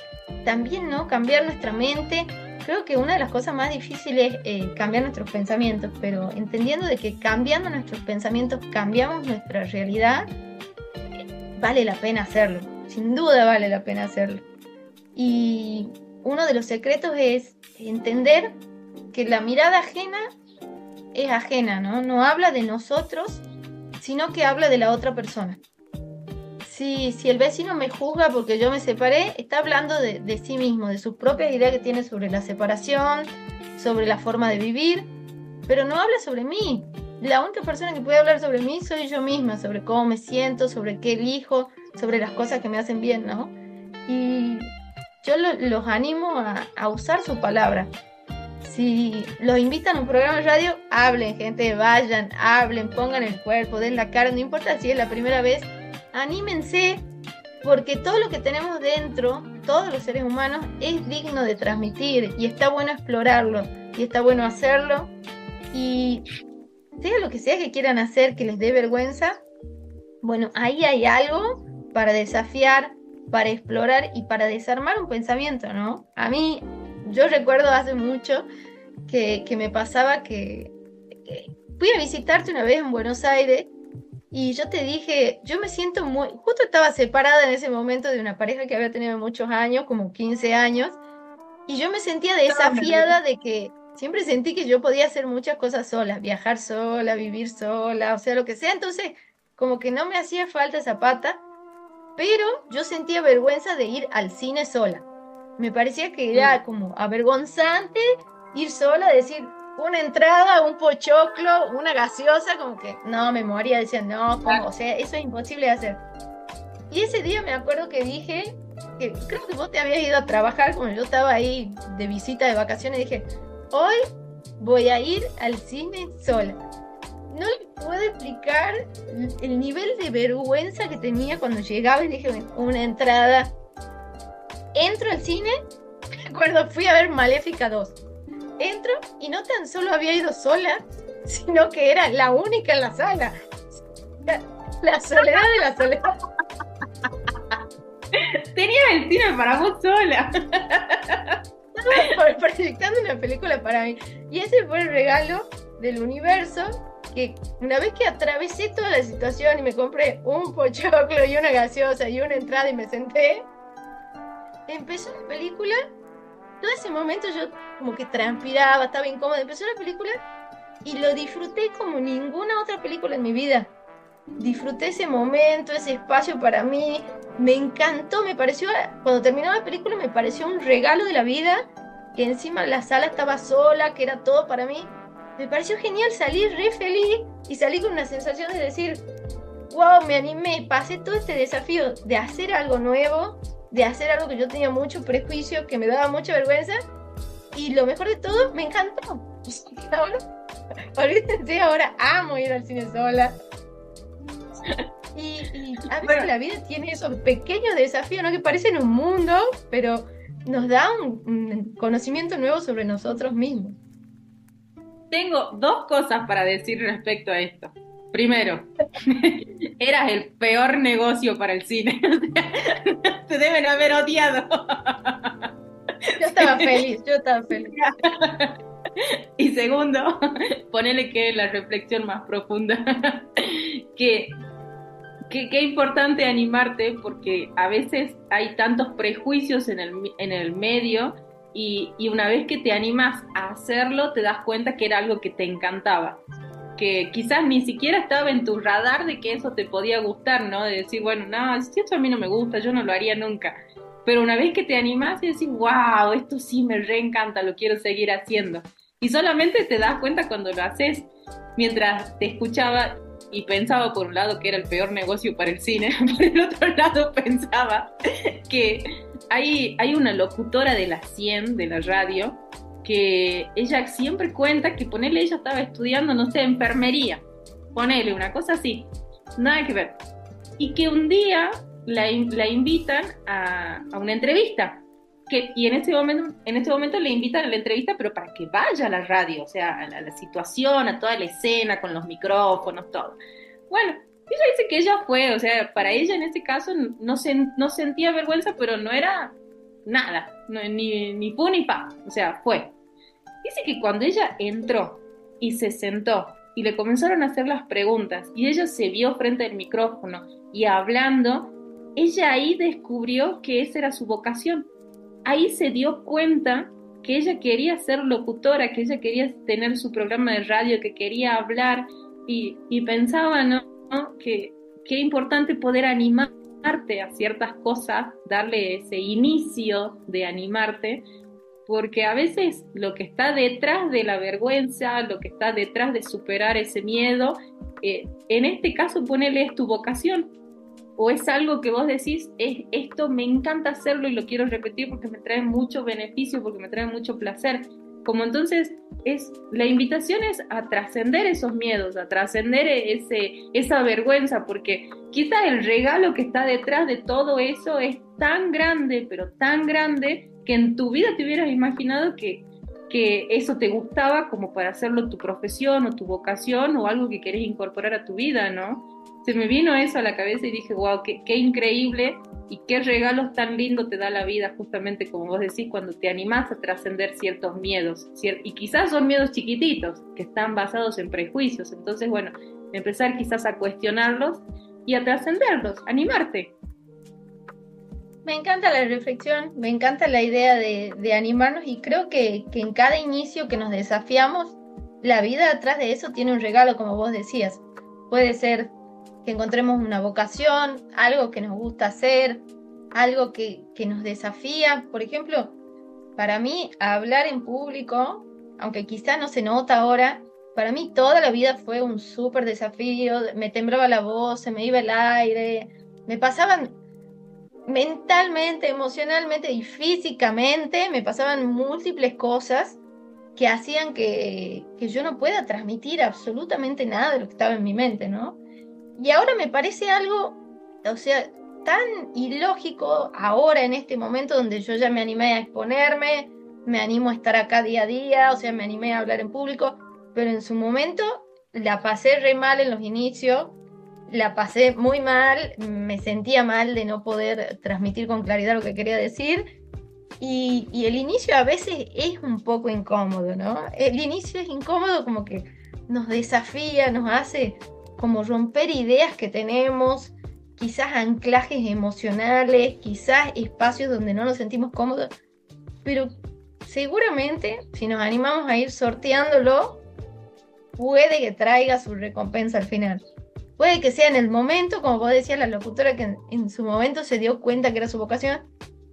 también no cambiar nuestra mente creo que una de las cosas más difíciles es eh, cambiar nuestros pensamientos, pero entendiendo de que cambiando nuestros pensamientos cambiamos nuestra realidad, vale la pena hacerlo, sin duda vale la pena hacerlo. Y uno de los secretos es entender que la mirada ajena es ajena, ¿no? No habla de nosotros, sino que habla de la otra persona. Si, si el vecino me juzga porque yo me separé, está hablando de, sí mismo, de sus propias ideas que tiene sobre la separación, sobre la forma de vivir, pero no habla sobre mí. La única persona que puede hablar sobre mí soy yo misma, sobre cómo me siento, sobre qué elijo, sobre las cosas que me hacen bien, ¿no? Y yo los animo a, a, usar su palabra. Si los invitan a un programa de radio, hablen, gente, vayan, hablen, pongan el cuerpo, den la cara, no importa si es la primera vez, anímense, porque todo lo que tenemos dentro, todos los seres humanos, es digno de transmitir y está bueno explorarlo y está bueno hacerlo. Y sea lo que sea que quieran hacer que les dé vergüenza, bueno, ahí hay algo para desafiar, para explorar y para desarmar un pensamiento, ¿no? A mí, yo recuerdo hace mucho que, me pasaba que, que fui a visitarte una vez en Buenos Aires y yo te dije, yo me siento muy, justo estaba separada en ese momento de una pareja que había tenido muchos años, como 15 años, y yo me sentía desafiada de que siempre sentí que yo podía hacer muchas cosas sola, viajar sola, vivir sola, o sea, lo que sea, entonces como que no me hacía falta esa pata, pero yo sentía vergüenza de ir al cine sola. Me parecía que era mm. como avergonzante ir sola, decir, una entrada, un pochoclo, una gaseosa, como que no, me moría, decía, no, o sea, eso es imposible de hacer. Y ese día me acuerdo que dije, que creo que vos te habías ido a trabajar, como yo estaba ahí de visita de vacaciones, dije, hoy voy a ir al cine sola. No le puedo explicar el nivel de vergüenza que tenía cuando llegaba y dije, una entrada. Entro al cine, me acuerdo, fui a ver Maléfica 2 entro y no tan solo había ido sola, sino que era la única en la sala. La, soledad de la soledad. Tenía el cine para vos sola. Estaba proyectando una película para mí. Y ese fue el regalo del universo que una vez que atravesé toda la situación y me compré un pochoclo y una gaseosa y una entrada y me senté, empezó la película todo ese momento yo como que transpiraba, estaba incómoda. Empezó la película y lo disfruté como ninguna otra película en mi vida. disfruté ese momento, ese espacio para mí, me encantó, me pareció, cuando terminó la película me pareció un regalo de la vida, que encima la sala estaba sola, que era todo para mí. Me pareció genial salir re feliz y salir con una sensación de decir, wow, me animé, pasé todo este desafío de hacer algo nuevo, de hacer algo que yo tenía mucho prejuicio, que me daba mucha vergüenza, y lo mejor de todo, me encantó. Ahora, olvídense, ahora amo ir al cine sola. Y, a veces la vida tiene esos pequeños desafíos, ¿no? Que parecen un mundo, pero nos da un, conocimiento nuevo sobre nosotros mismos. Tengo dos cosas para decir respecto a esto. Primero, eras el peor negocio para el cine. Te deben haber odiado. Yo estaba feliz, yo estaba feliz. Y segundo, ponele que la reflexión más profunda, que qué importante animarte porque a veces hay tantos prejuicios en el, en el medio y, y, una vez que te animas a hacerlo te das cuenta que era algo que te encantaba. Que quizás ni siquiera estaba en tu radar de que eso te podía gustar, ¿no? De decir, bueno, no, si esto a mí no me gusta, yo no lo haría nunca. Pero una vez que te animas y decís, wow, esto sí me reencanta, lo quiero seguir haciendo. Y solamente te das cuenta cuando lo haces. Mientras te escuchaba, y pensaba por un lado que era el peor negocio para el cine, por el otro lado pensaba que hay, hay una locutora de la 100 de la radio que ella siempre cuenta que ponele ella estaba estudiando, no sé, enfermería, ponele una cosa así, nada que ver. Y que un día la, la invitan a, a una entrevista que, y en este momento, en este momento le invitan a la entrevista, pero para que vaya a la radio, o sea, a la, situación, a toda la escena, con los micrófonos, todo. Bueno, ella dice que ella fue, o sea, para ella en este caso no, se, no sentía vergüenza, pero no era nada, ni, ni pu ni pa, o sea, fue. Dice que cuando ella entró y se sentó y le comenzaron a hacer las preguntas y ella se vio frente al micrófono y hablando, ella ahí descubrió que esa era su vocación ahí se dio cuenta que ella quería ser locutora, que ella quería tener su programa de radio, que quería hablar y, pensaba, ¿no? Que qué importante poder animarte a ciertas cosas, darle ese inicio de animarte, porque a veces lo que está detrás de la vergüenza, lo que está detrás de superar ese miedo, eh, en este caso ponele es tu vocación, o es algo que vos decís, es, esto me encanta hacerlo y lo quiero repetir porque me trae mucho beneficio, porque me trae mucho placer. Como entonces es la invitación es a trascender esos miedos, a trascender ese esa vergüenza, porque quizás el regalo que está detrás de todo eso es tan grande, pero tan grande que en tu vida te hubieras imaginado que que eso te gustaba como para hacerlo tu profesión o tu vocación o algo que querés incorporar a tu vida, ¿no? se me vino eso a la cabeza y dije, wow, qué, qué increíble y qué regalos tan lindos te da la vida, justamente como vos decís, cuando te animás a trascender ciertos miedos. y quizás son miedos chiquititos, que están basados en prejuicios. Entonces, bueno, empezar quizás a cuestionarlos y a trascenderlos, animarte. Me encanta la reflexión, me encanta la idea de, animarnos y creo que, que en cada inicio que nos desafiamos, la vida atrás de eso tiene un regalo, como vos decías. Puede ser que encontremos una vocación, algo que nos gusta hacer, algo que, nos desafía. Por ejemplo, para mí hablar en público, aunque quizás no se nota ahora, para mí toda la vida fue un súper desafío, me temblaba la voz, se me iba el aire, me pasaban mentalmente, emocionalmente y físicamente, me pasaban múltiples cosas que hacían que, que yo no pueda transmitir absolutamente nada de lo que estaba en mi mente, ¿no? Y ahora me parece algo, o sea, tan ilógico ahora en este momento donde yo ya me animé a exponerme, me animo a estar acá día a día, o sea, me animé a hablar en público, pero en su momento la pasé re mal en los inicios, la pasé muy mal, me sentía mal de no poder transmitir con claridad lo que quería decir. Y, el inicio a veces es un poco incómodo, ¿no? El inicio es incómodo como que nos desafía, nos hace como romper ideas que tenemos, quizás anclajes emocionales, quizás espacios donde no nos sentimos cómodos, pero seguramente si nos animamos a ir sorteándolo, puede que traiga su recompensa al final. Puede que sea en el momento, como vos decías, la locutora que en, su momento se dio cuenta que era su vocación,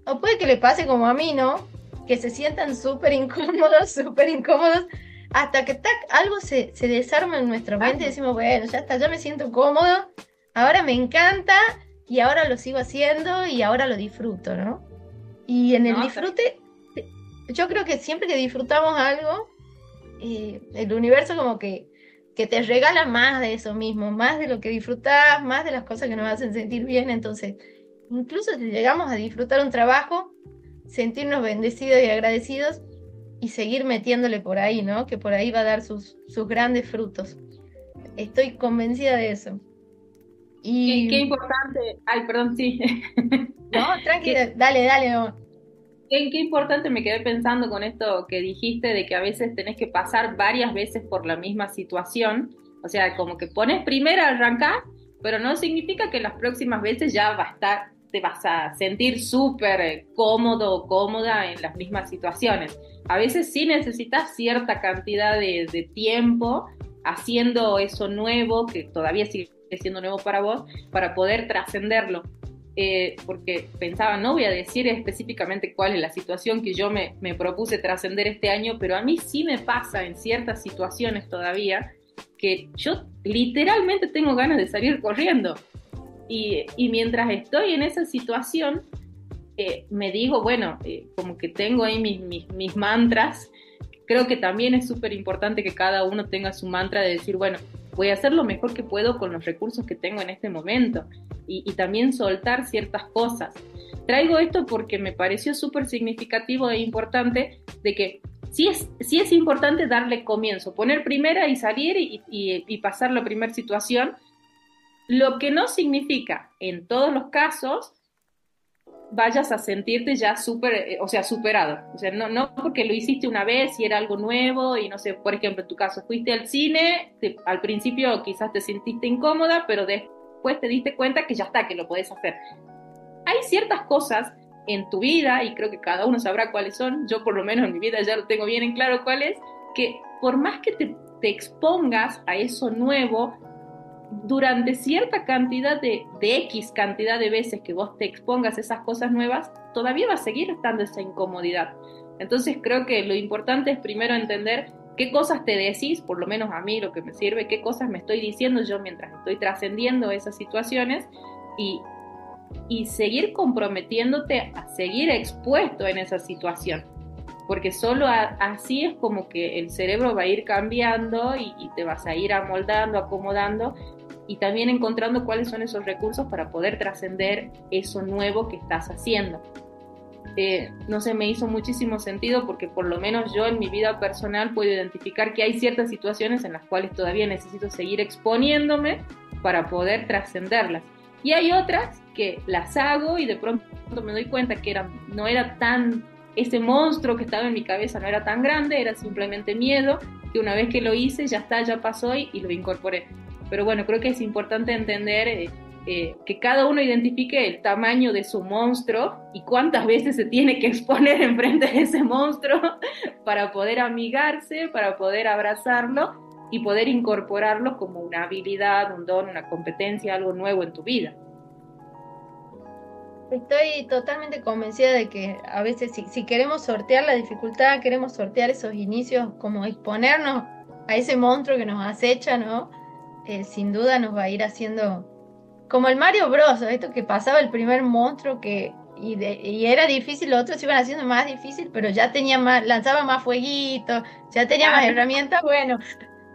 o puede que le pase como a mí, ¿no? Que se sientan súper incómodos, súper incómodos, hasta que tac, algo se, se desarma en nuestra mente y decimos, bueno, ya está, ya me siento cómodo, ahora me encanta y ahora lo sigo haciendo y ahora lo disfruto, ¿no? Y en el disfrute, yo creo que siempre que disfrutamos algo, eh, el universo como que que te regala más de eso mismo, más de lo que disfrutas, más de las cosas que nos hacen sentir bien. Entonces, incluso si llegamos a disfrutar un trabajo, sentirnos bendecidos y agradecidos y seguir metiéndole por ahí, ¿no? Que por ahí va a dar sus, sus grandes frutos. Estoy convencida de eso. Y... Qué, importante. Ay, perdón, sí. No, tranquila, dale, dale. Qué, qué, importante me quedé pensando con esto que dijiste de que a veces tenés que pasar varias veces por la misma situación. O sea, como que pones primero a arrancar, pero no significa que las próximas veces ya va a estar, te vas a sentir súper cómodo o cómoda en las mismas situaciones. A veces sí necesitas cierta cantidad de, de tiempo haciendo eso nuevo, que todavía sigue siendo nuevo para vos, para poder trascenderlo. Eh, porque pensaba, no voy a decir específicamente cuál es la situación que yo me, propuse trascender este año, pero a mí sí me pasa en ciertas situaciones todavía que yo literalmente tengo ganas de salir corriendo. Y, mientras estoy en esa situación, eh, me digo, bueno, eh, como que tengo ahí mis, mis, mis mantras. Creo que también es súper importante que cada uno tenga su mantra de decir, bueno, voy a hacer lo mejor que puedo con los recursos que tengo en este momento y, también soltar ciertas cosas. Traigo esto porque me pareció súper significativo e importante de que sí es, sí es importante darle comienzo, poner primera y salir y, y pasar la primera situación, lo que no significa en todos los casos vayas a sentirte ya súper, eh, o sea, superado. O sea, no, no porque lo hiciste una vez y era algo nuevo y no sé, por ejemplo, en tu caso, fuiste al cine, al principio quizás te sentiste incómoda, pero después te diste cuenta que ya está, que lo podés hacer. Hay ciertas cosas en tu vida, y creo que cada uno sabrá cuáles son, yo por lo menos en mi vida ya lo tengo bien en claro cuáles, que por más que te, te expongas a eso nuevo, durante cierta cantidad de, X cantidad de veces que vos te expongas esas cosas nuevas, todavía va a seguir estando esa incomodidad. Entonces creo que lo importante es primero entender qué cosas te decís, por lo menos a mí lo que me sirve, qué cosas me estoy diciendo yo mientras estoy trascendiendo esas situaciones y, y seguir comprometiéndote a seguir expuesto en esa situación porque solo así es como que el cerebro va a ir cambiando y, te vas a ir amoldando, acomodando y también encontrando cuáles son esos recursos para poder trascender eso nuevo que estás haciendo. Eh, no sé, me hizo muchísimo sentido porque por lo menos yo en mi vida personal puedo identificar que hay ciertas situaciones en las cuales todavía necesito seguir exponiéndome para poder trascenderlas. Y hay otras que las hago y de pronto me doy cuenta que era, no era tan, ese monstruo que estaba en mi cabeza no era tan grande, era simplemente miedo, que una vez que lo hice ya está, ya pasó y, y lo incorporé. Pero bueno, creo que es importante entender eh, eh, que cada uno identifique el tamaño de su monstruo y cuántas veces se tiene que exponer enfrente de ese monstruo para poder amigarse, para poder abrazarlo y poder incorporarlo como una habilidad, un don, una competencia, algo nuevo en tu vida. Estoy totalmente convencida de que a veces si, si, queremos sortear la dificultad, queremos sortear esos inicios, como exponernos a ese monstruo que nos acecha, ¿no? Eh, sin duda nos va a ir haciendo como el Mario Bros, esto que pasaba el primer monstruo que y, era difícil, los otros iban haciendo más difícil, pero ya tenía más, lanzaba más fueguito, ya tenía más herramientas, bueno,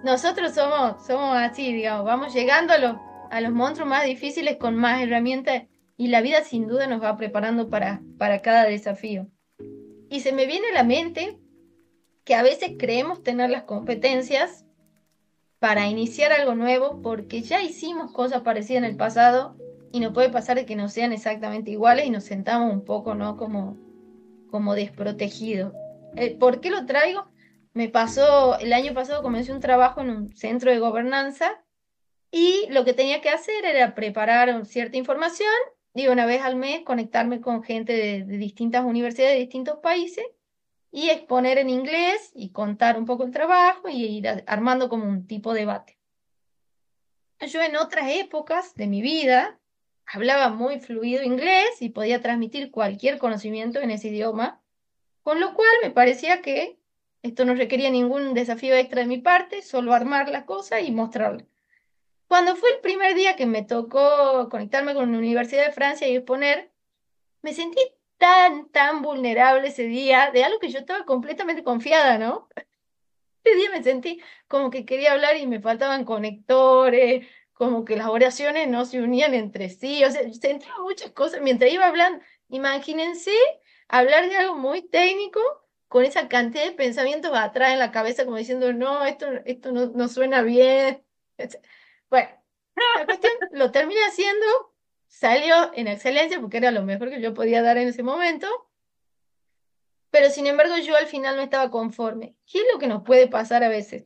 nosotros somos, somos así, digamos, vamos llegando a los, a los monstruos más difíciles con más herramientas y la vida sin duda nos va preparando para, para cada desafío. Y se me viene a la mente que a veces creemos tener las competencias para iniciar algo nuevo porque ya hicimos cosas parecidas en el pasado y no puede pasar de que no sean exactamente iguales y nos sentamos un poco, ¿no? Como, como desprotegidos. Eh, ¿Por qué lo traigo? Me pasó, el año pasado comencé un trabajo en un centro de gobernanza y lo que tenía que hacer era preparar cierta información y una vez al mes conectarme con gente de distintas universidades de distintos países y exponer en inglés y contar un poco el trabajo y ir armando como un tipo de debate. yo en otras épocas de mi vida hablaba muy fluido inglés y podía transmitir cualquier conocimiento en ese idioma, con lo cual me parecía que esto no requería ningún desafío extra de mi parte, solo armar la cosa y mostrarla. Cuando fue el primer día que me tocó conectarme con la Universidad de Francia y exponer, me sentí tan, tan vulnerable ese día de algo que yo estaba completamente confiada, ¿no? Ese día me sentí como que quería hablar y me faltaban conectores, como que las oraciones no se unían entre sí, o sea, sentía muchas cosas mientras iba hablando. Imagínense hablar de algo muy técnico con esa cantidad de pensamientos atrás en la cabeza, como diciendo, no, esto, esto no, no suena bien. Bueno, la cuestión lo terminé haciendo, salió en excelencia porque era lo mejor que yo podía dar en ese momento, pero sin embargo yo al final no estaba conforme. ¿Qué es lo que nos puede pasar a veces?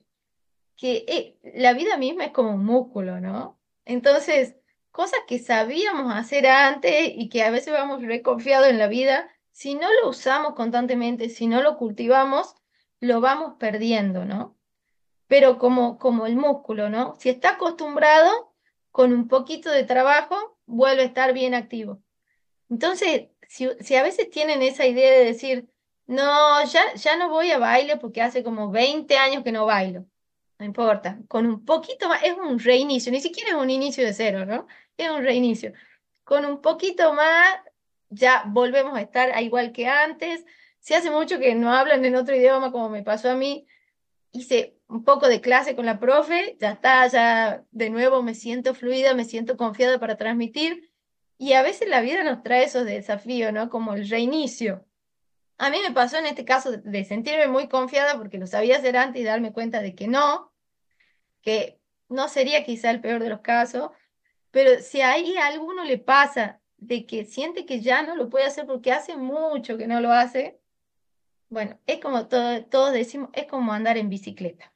Que eh, la vida misma es como un músculo, ¿no? Entonces, cosas que sabíamos hacer antes y que a veces vamos reconfiados en la vida, si no lo usamos constantemente, si no lo cultivamos, lo vamos perdiendo, ¿no? Pero como, como el músculo, ¿no? Si está acostumbrado, con un poquito de trabajo, vuelve a estar bien activo. Entonces, si, si a veces tienen esa idea de decir, no, ya, ya no voy a baile porque hace como 20 años que no bailo. No importa, con un poquito más, es un reinicio, ni siquiera es un inicio de cero, ¿no? Es un reinicio. Con un poquito más ya volvemos a estar a igual que antes. Si hace mucho que no hablan en otro idioma, como me pasó a mí, hice un poco de clase con la profe, ya está, ya de nuevo me siento fluida, me siento confiada para transmitir. Y a veces la vida nos trae esos desafíos, ¿no? Como el reinicio. A mí me pasó en este caso de sentirme muy confiada porque lo sabía hacer antes y darme cuenta de que no, que no sería quizá el peor de los casos, pero si ahí a alguno le pasa de que siente que ya no lo puede hacer porque hace mucho que no lo hace, bueno, es como todo, todos decimos, es como andar en bicicleta.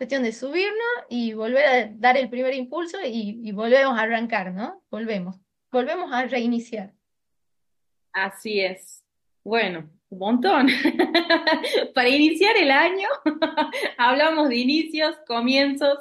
Cuestión de subirnos y volver a dar el primer impulso y, volvemos a arrancar, ¿no? Volvemos, volvemos a reiniciar. Así es. Bueno, un montón. Para iniciar el año, hablamos de inicios, comienzos,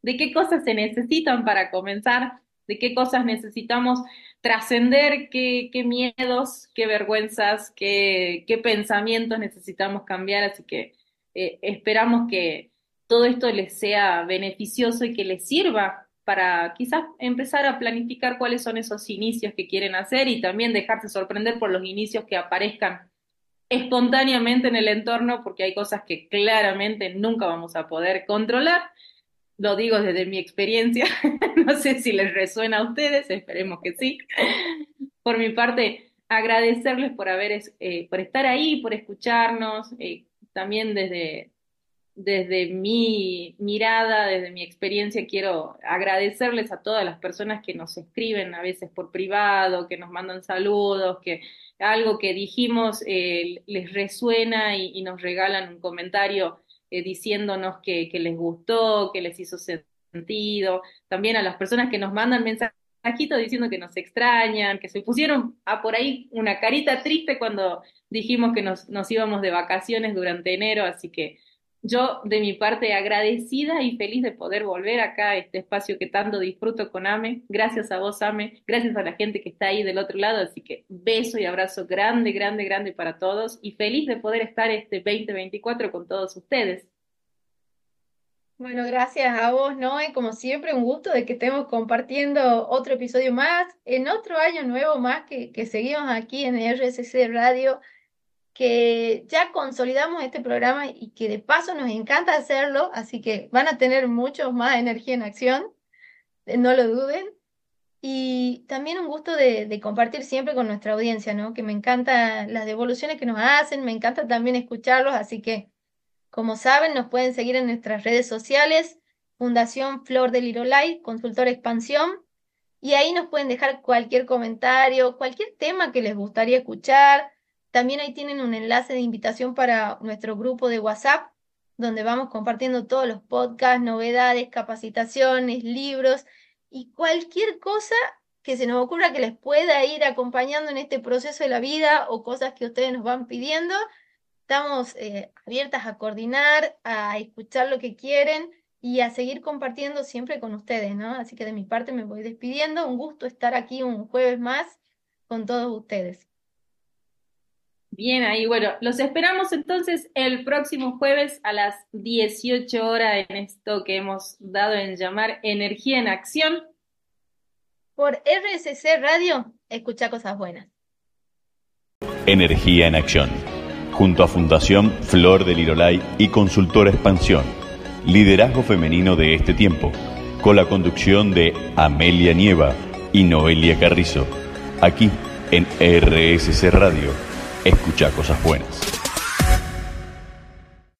de qué cosas se necesitan para comenzar de qué cosas necesitamos trascender, qué, miedos, qué vergüenzas, qué, pensamientos necesitamos cambiar. Así que eh, esperamos que todo esto les sea beneficioso y que les sirva para quizás empezar a planificar cuáles son esos inicios que quieren hacer y también dejarse sorprender por los inicios que aparezcan espontáneamente en el entorno, porque hay cosas que claramente nunca vamos a poder controlar lo digo desde mi experiencia, no sé si les resuena a ustedes, esperemos que sí. Por mi parte, agradecerles por haber, eh, por estar ahí, por escucharnos, eh, también desde, desde mi mirada, desde mi experiencia, quiero agradecerles a todas las personas que nos escriben a veces por privado, que nos mandan saludos, que algo que dijimos eh, les resuena y, nos regalan un comentario eh, diciéndonos que, les gustó, que les hizo sentido, también a las personas que nos mandan mensajitos diciendo que nos extrañan, que se pusieron a por ahí una carita triste cuando dijimos que nos, nos íbamos de vacaciones durante enero, así que yo, de mi parte, agradecida y feliz de poder volver acá a este espacio que tanto disfruto con Ame. Gracias a vos, Ame. Gracias a la gente que está ahí del otro lado. Así que beso y abrazo grande, grande, grande para todos. Y feliz de poder estar este 2024 con todos ustedes. Bueno, gracias a vos, Noé. Como siempre, un gusto de que estemos compartiendo otro episodio más, en otro año nuevo más que, seguimos aquí en RSC Radio que ya consolidamos este programa y que de paso nos encanta hacerlo, así que van a tener mucho más energía en acción, eh, no lo duden. Y también un gusto de, compartir siempre con nuestra audiencia, ¿no? Que me encantan las devoluciones que nos hacen, me encanta también escucharlos, así que, como saben, nos pueden seguir en nuestras redes sociales, Fundación Flor del Lirolay, Consultor Expansión, y ahí nos pueden dejar cualquier comentario, cualquier tema que les gustaría escuchar, también ahí tienen un enlace de invitación para nuestro grupo de WhatsApp, donde vamos compartiendo todos los podcasts, novedades, capacitaciones, libros y cualquier cosa que se nos ocurra que les pueda ir acompañando en este proceso de la vida o cosas que ustedes nos van pidiendo. Estamos eh, abiertas a coordinar, a escuchar lo que quieren y a seguir compartiendo siempre con ustedes, ¿no? Así que de mi parte me voy despidiendo. Un gusto estar aquí un jueves más con todos ustedes. Bien, ahí, bueno, los esperamos entonces el próximo jueves a las 18 horas en esto que hemos dado en llamar Energía en Acción. Por RSC Radio, escucha cosas buenas. Energía en Acción, junto a Fundación Flor del Irolay y Consultora Expansión, liderazgo femenino de este tiempo, con la conducción de Amelia Nieva y Noelia Carrizo, aquí en RSC Radio Escucha cosas buenas.